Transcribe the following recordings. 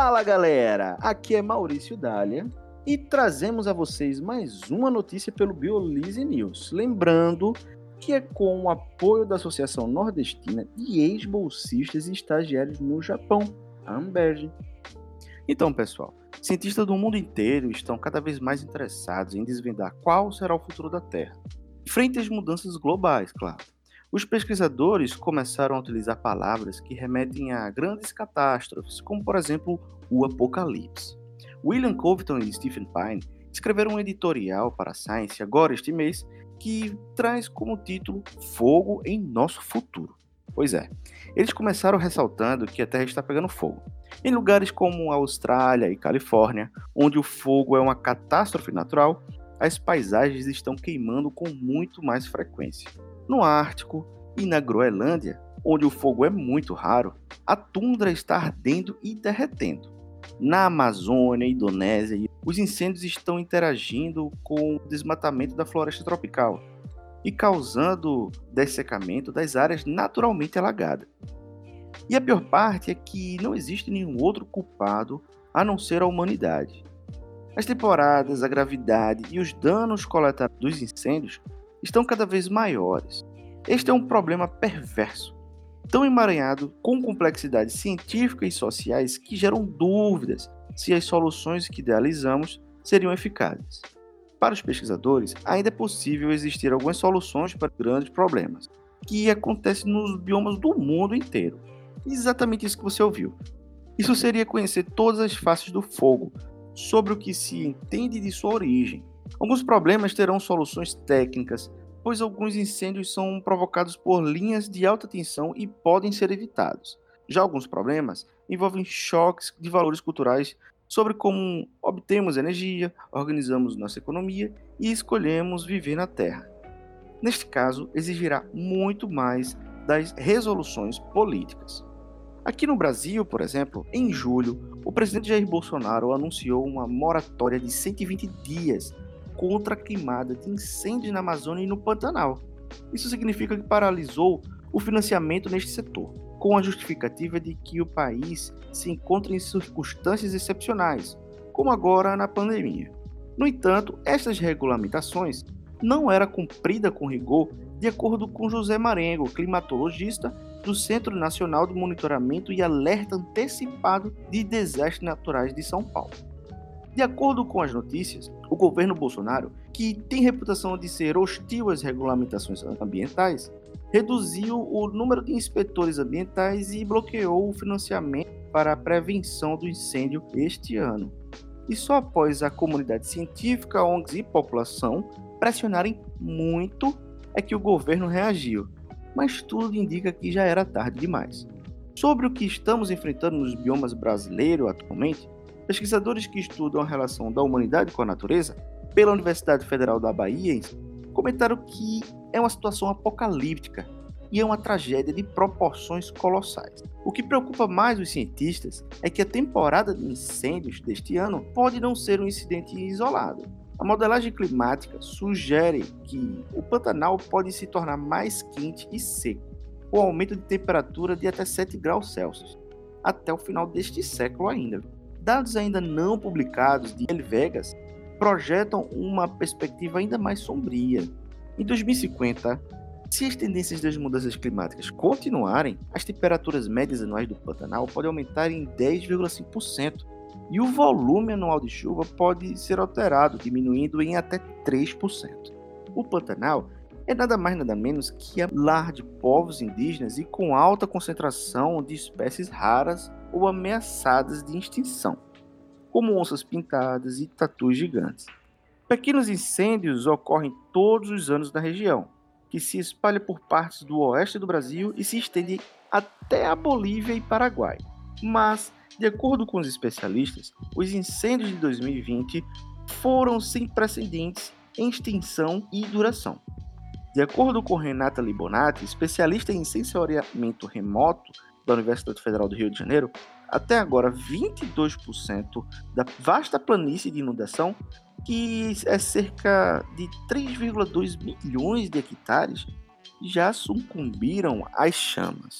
Fala galera, aqui é Maurício Dália e trazemos a vocês mais uma notícia pelo Biolise News. Lembrando que é com o apoio da Associação Nordestina de Ex-Bolsistas e Estagiários no Japão, a Amberge. Então, pessoal, cientistas do mundo inteiro estão cada vez mais interessados em desvendar qual será o futuro da Terra, frente às mudanças globais, claro. Os pesquisadores começaram a utilizar palavras que remetem a grandes catástrofes, como por exemplo o apocalipse. William Covington e Stephen Pine escreveram um editorial para a Science agora este mês que traz como título Fogo em Nosso Futuro. Pois é, eles começaram ressaltando que a Terra está pegando fogo. Em lugares como Austrália e Califórnia, onde o fogo é uma catástrofe natural, as paisagens estão queimando com muito mais frequência. No Ártico e na Groenlândia, onde o fogo é muito raro, a tundra está ardendo e derretendo. Na Amazônia Indonésia, os incêndios estão interagindo com o desmatamento da floresta tropical e causando dessecamento das áreas naturalmente alagadas. E a pior parte é que não existe nenhum outro culpado a não ser a humanidade. As temporadas, a gravidade e os danos coletados dos incêndios estão cada vez maiores. Este é um problema perverso, tão emaranhado com complexidades científicas e sociais que geram dúvidas se as soluções que idealizamos seriam eficazes. Para os pesquisadores, ainda é possível existir algumas soluções para grandes problemas, que acontecem nos biomas do mundo inteiro. Exatamente isso que você ouviu. Isso seria conhecer todas as faces do fogo, sobre o que se entende de sua origem. Alguns problemas terão soluções técnicas, pois alguns incêndios são provocados por linhas de alta tensão e podem ser evitados. Já alguns problemas envolvem choques de valores culturais sobre como obtemos energia, organizamos nossa economia e escolhemos viver na Terra. Neste caso, exigirá muito mais das resoluções políticas. Aqui no Brasil, por exemplo, em julho, o presidente Jair Bolsonaro anunciou uma moratória de 120 dias contra a queimada de incêndios na Amazônia e no Pantanal. Isso significa que paralisou o financiamento neste setor com a justificativa de que o país se encontra em circunstâncias excepcionais, como agora na pandemia. No entanto, estas regulamentações não era cumprida com rigor, de acordo com José Marengo, climatologista do Centro Nacional de Monitoramento e Alerta Antecipado de Desastres Naturais de São Paulo. De acordo com as notícias, o governo Bolsonaro, que tem reputação de ser hostil às regulamentações ambientais, reduziu o número de inspetores ambientais e bloqueou o financiamento para a prevenção do incêndio este ano. E só após a comunidade científica, ONGs e população pressionarem muito é que o governo reagiu. Mas tudo indica que já era tarde demais. Sobre o que estamos enfrentando nos biomas brasileiros atualmente, pesquisadores que estudam a relação da humanidade com a natureza, pela Universidade Federal da Bahia, comentaram que é uma situação apocalíptica e é uma tragédia de proporções colossais. O que preocupa mais os cientistas é que a temporada de incêndios deste ano pode não ser um incidente isolado. A modelagem climática sugere que o Pantanal pode se tornar mais quente e seco, com aumento de temperatura de até 7 graus Celsius, até o final deste século ainda. Dados ainda não publicados de El Vegas projetam uma perspectiva ainda mais sombria. Em 2050, se as tendências das mudanças climáticas continuarem, as temperaturas médias anuais do Pantanal podem aumentar em 10,5% e o volume anual de chuva pode ser alterado, diminuindo em até 3%. O Pantanal é nada mais nada menos que a lar de povos indígenas e com alta concentração de espécies raras ou ameaçadas de extinção, como onças pintadas e tatus gigantes. Pequenos incêndios ocorrem todos os anos na região, que se espalha por partes do oeste do Brasil e se estende até a Bolívia e Paraguai. Mas, de acordo com os especialistas, os incêndios de 2020 foram sem precedentes em extensão e duração. De acordo com Renata Libonati, especialista em sensoriamento remoto da Universidade Federal do Rio de Janeiro, até agora 22% da vasta planície de inundação que é cerca de 3,2 milhões de hectares, já sucumbiram às chamas.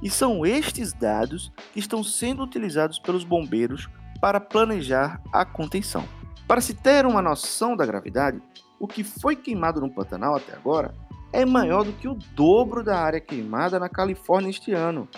E são estes dados que estão sendo utilizados pelos bombeiros para planejar a contenção. Para se ter uma noção da gravidade, o que foi queimado no Pantanal até agora é maior do que o dobro da área queimada na Califórnia este ano,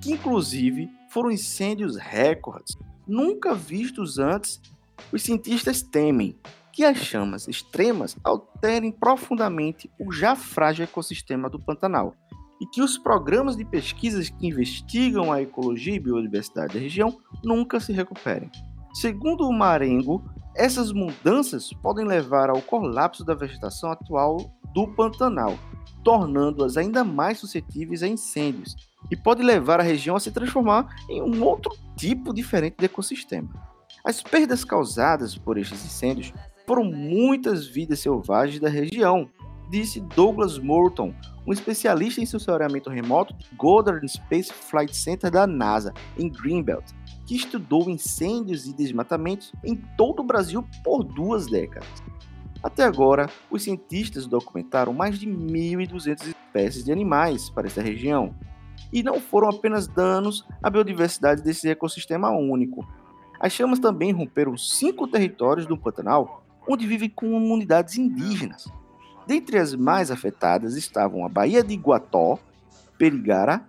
que inclusive foram incêndios recordes, nunca vistos antes. Os cientistas temem que as chamas extremas alterem profundamente o já frágil ecossistema do Pantanal e que os programas de pesquisas que investigam a ecologia e biodiversidade da região nunca se recuperem. Segundo o Marengo, essas mudanças podem levar ao colapso da vegetação atual do Pantanal, tornando-as ainda mais suscetíveis a incêndios, e pode levar a região a se transformar em um outro tipo diferente de ecossistema. As perdas causadas por estes incêndios foram muitas vidas selvagens da região, disse Douglas Morton, um especialista em sensoriamento remoto do Goddard Space Flight Center da NASA, em Greenbelt, que estudou incêndios e desmatamentos em todo o Brasil por duas décadas. Até agora, os cientistas documentaram mais de 1.200 espécies de animais para esta região. E não foram apenas danos à biodiversidade desse ecossistema único. As chamas também romperam cinco territórios do Pantanal, onde vivem comunidades indígenas, Dentre as mais afetadas estavam a Baía de Iguató, Perigara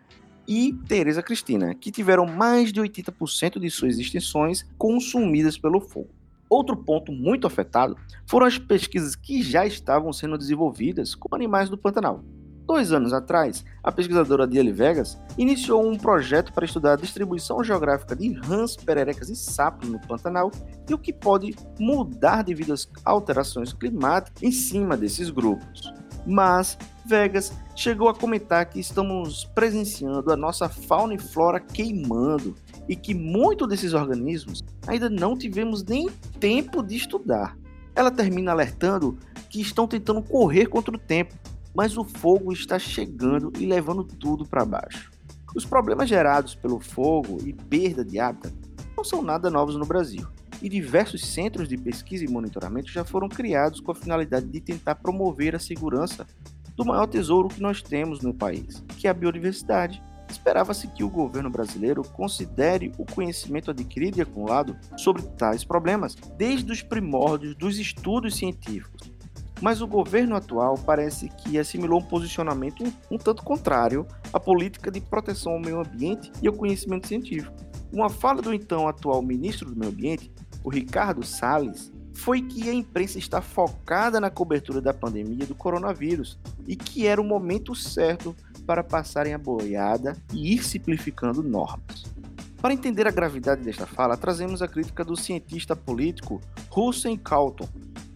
e Teresa Cristina, que tiveram mais de 80% de suas extensões consumidas pelo fogo. Outro ponto muito afetado foram as pesquisas que já estavam sendo desenvolvidas com animais do Pantanal. Dois anos atrás, a pesquisadora Diele Vegas iniciou um projeto para estudar a distribuição geográfica de rãs, pererecas e sapos no Pantanal e o que pode mudar devido às alterações climáticas em cima desses grupos. Mas Vegas chegou a comentar que estamos presenciando a nossa fauna e flora queimando e que muitos desses organismos ainda não tivemos nem tempo de estudar. Ela termina alertando que estão tentando correr contra o tempo mas o fogo está chegando e levando tudo para baixo. Os problemas gerados pelo fogo e perda de hábitat não são nada novos no Brasil, e diversos centros de pesquisa e monitoramento já foram criados com a finalidade de tentar promover a segurança do maior tesouro que nós temos no país, que é a biodiversidade. Esperava-se que o governo brasileiro considere o conhecimento adquirido e acumulado sobre tais problemas desde os primórdios dos estudos científicos mas o governo atual parece que assimilou um posicionamento um, um, tanto contrário à política de proteção ao meio ambiente e ao conhecimento científico. Uma fala do então atual ministro do Meio Ambiente, o Ricardo Salles, foi que a imprensa está focada na cobertura da pandemia do coronavírus e que era o momento certo para passarem a boiada e ir simplificando normas. Para entender a gravidade desta fala, trazemos a crítica do cientista político Hussein Calton,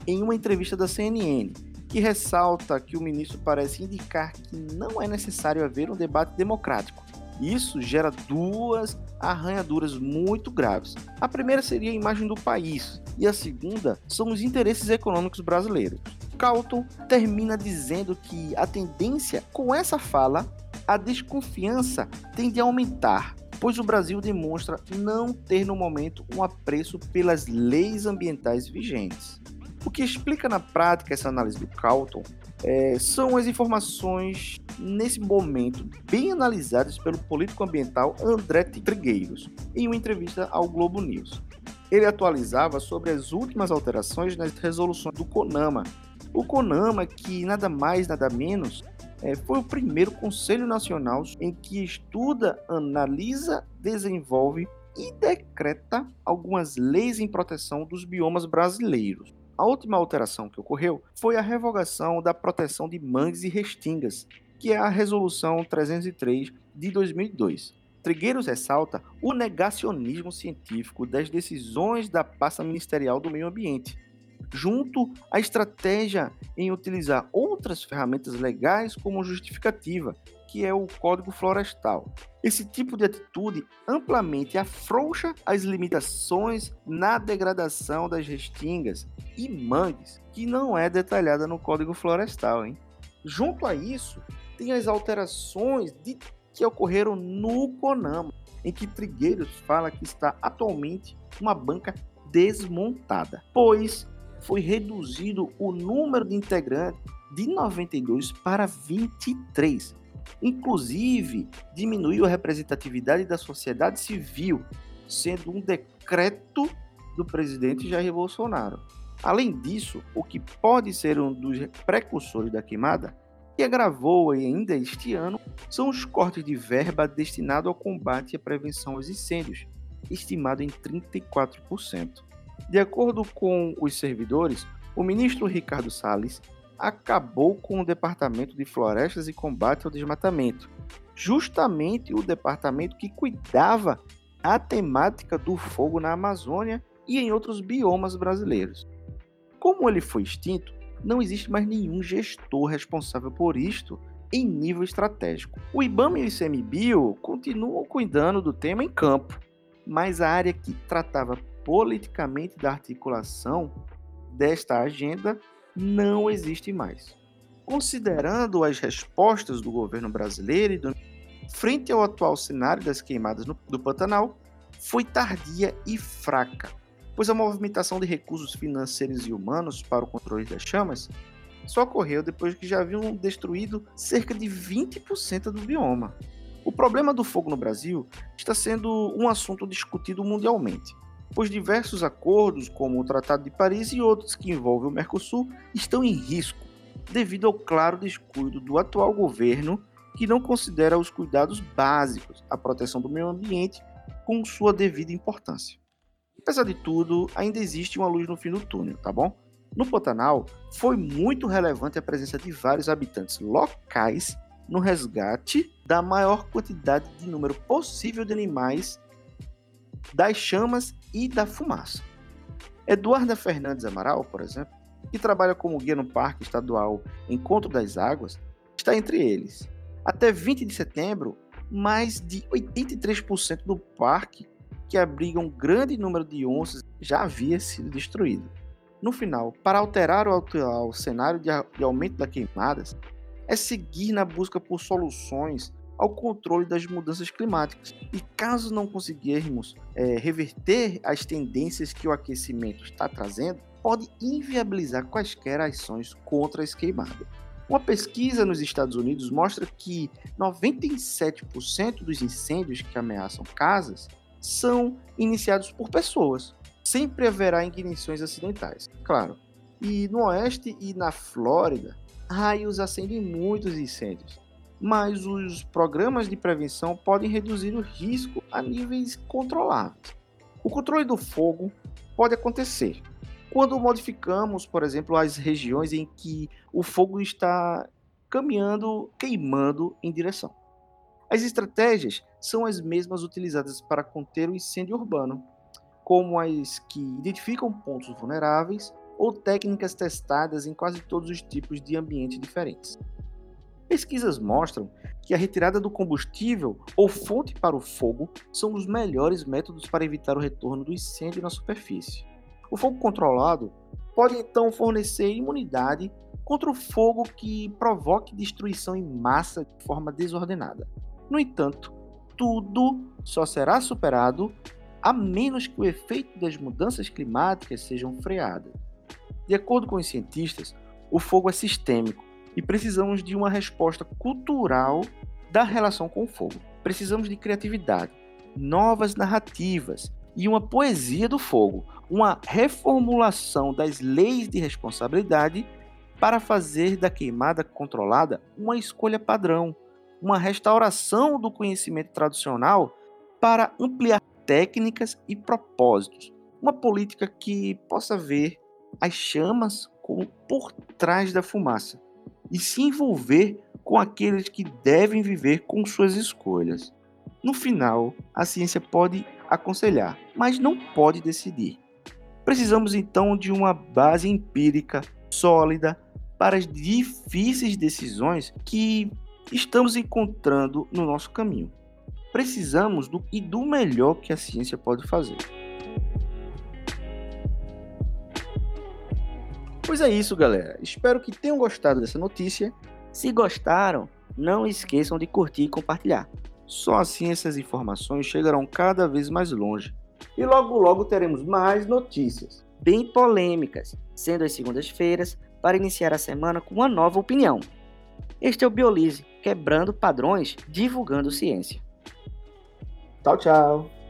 em uma entrevista da CNN, que ressalta que o ministro parece indicar que não é necessário haver um debate democrático. Isso gera duas arranhaduras muito graves. A primeira seria a imagem do país, e a segunda são os interesses econômicos brasileiros. Calton termina dizendo que a tendência com essa fala, a desconfiança tende a aumentar, pois o Brasil demonstra não ter no momento um apreço pelas leis ambientais vigentes. O que explica na prática essa análise do Calton é, são as informações nesse momento bem analisadas pelo político ambiental André Trigueiros em uma entrevista ao Globo News. Ele atualizava sobre as últimas alterações nas resoluções do CONAMA. O CONAMA, que nada mais nada menos é, foi o primeiro Conselho Nacional em que estuda, analisa, desenvolve e decreta algumas leis em proteção dos biomas brasileiros. A última alteração que ocorreu foi a revogação da proteção de mangues e restingas, que é a Resolução 303 de 2002. Trigueiros ressalta o negacionismo científico das decisões da pasta ministerial do meio ambiente, junto à estratégia em utilizar outras ferramentas legais como justificativa, que é o Código Florestal. Esse tipo de atitude amplamente afrouxa as limitações na degradação das restingas e mangues, que não é detalhada no Código Florestal. Hein? Junto a isso, tem as alterações de, que ocorreram no CONAMA, em que Trigueiros fala que está atualmente uma banca desmontada, pois foi reduzido o número de integrantes de 92 para 23, Inclusive, diminuiu a representatividade da sociedade civil, sendo um decreto do presidente Jair Bolsonaro. Além disso, o que pode ser um dos precursores da queimada, que agravou ainda este ano, são os cortes de verba destinado ao combate e à prevenção aos incêndios, estimado em 34%. De acordo com os servidores, o ministro Ricardo Salles acabou com o Departamento de Florestas e Combate ao Desmatamento, justamente o departamento que cuidava da temática do fogo na Amazônia e em outros biomas brasileiros. Como ele foi extinto, não existe mais nenhum gestor responsável por isto em nível estratégico. O IBAMA e o ICMBio continuam cuidando do tema em campo, mas a área que tratava politicamente da articulação desta agenda não existe mais. Considerando as respostas do governo brasileiro do... frente ao atual cenário das queimadas no... do Pantanal, foi tardia e fraca, pois a movimentação de recursos financeiros e humanos para o controle das chamas só ocorreu depois que já haviam destruído cerca de 20% do bioma. O problema do fogo no Brasil está sendo um assunto discutido mundialmente, pois diversos acordos, como o Tratado de Paris e outros que envolvem o Mercosul, estão em risco devido ao claro descuido do atual governo que não considera os cuidados básicos, a proteção do meio ambiente, com sua devida importância. Apesar de tudo, ainda existe uma luz no fim do túnel, tá bom? No Pantanal, foi muito relevante a presença de vários habitantes locais no resgate da maior quantidade de número possível de animais das chamas e da fumaça. Eduarda Fernandes Amaral, por exemplo, que trabalha como guia no Parque Estadual Encontro das Águas, está entre eles. Até 20 de setembro, mais de 83% do parque, que abriga um grande número de onças, já havia sido destruído. No final, para alterar o atual cenário de aumento das queimadas, é seguir na busca por soluções ao controle das mudanças climáticas. E caso não conseguirmos é, reverter as tendências que o aquecimento está trazendo, pode inviabilizar quaisquer ações contra a queimadas. Uma pesquisa nos Estados Unidos mostra que 97% dos incêndios que ameaçam casas são iniciados por pessoas. Sempre haverá ignições acidentais, claro. E no Oeste e na Flórida, raios acendem muitos incêndios mas os programas de prevenção podem reduzir o risco a níveis controláveis. O controle do fogo pode acontecer quando modificamos, por exemplo, as regiões em que o fogo está caminhando, queimando em direção. As estratégias são as mesmas utilizadas para conter o incêndio urbano, como as que identificam pontos vulneráveis ou técnicas testadas em quase todos os tipos de ambientes diferentes. Pesquisas mostram que a retirada do combustível ou fonte para o fogo são os melhores métodos para evitar o retorno do incêndio na superfície. O fogo controlado pode então fornecer imunidade contra o fogo que provoque destruição em massa de forma desordenada. No entanto, tudo só será superado a menos que o efeito das mudanças climáticas sejam freadas. De acordo com os cientistas, o fogo é sistêmico e precisamos de uma resposta cultural da relação com o fogo. Precisamos de criatividade, novas narrativas e uma poesia do fogo, uma reformulação das leis de responsabilidade para fazer da queimada controlada uma escolha padrão, uma restauração do conhecimento tradicional para ampliar técnicas e propósitos, uma política que possa ver as chamas como por trás da fumaça e se envolver com aqueles que devem viver com suas escolhas. No final, a ciência pode aconselhar, mas não pode decidir. Precisamos então de uma base empírica sólida para as difíceis decisões que estamos encontrando no nosso caminho. Precisamos do e do melhor que a ciência pode fazer. Pois é isso, galera. Espero que tenham gostado dessa notícia. Se gostaram, não esqueçam de curtir e compartilhar. Só assim essas informações chegarão cada vez mais longe. E logo logo teremos mais notícias, bem polêmicas, sendo as segundas-feiras, para iniciar a semana com uma nova opinião. Este é o Biolise, quebrando padrões, divulgando ciência. Tchau, tchau.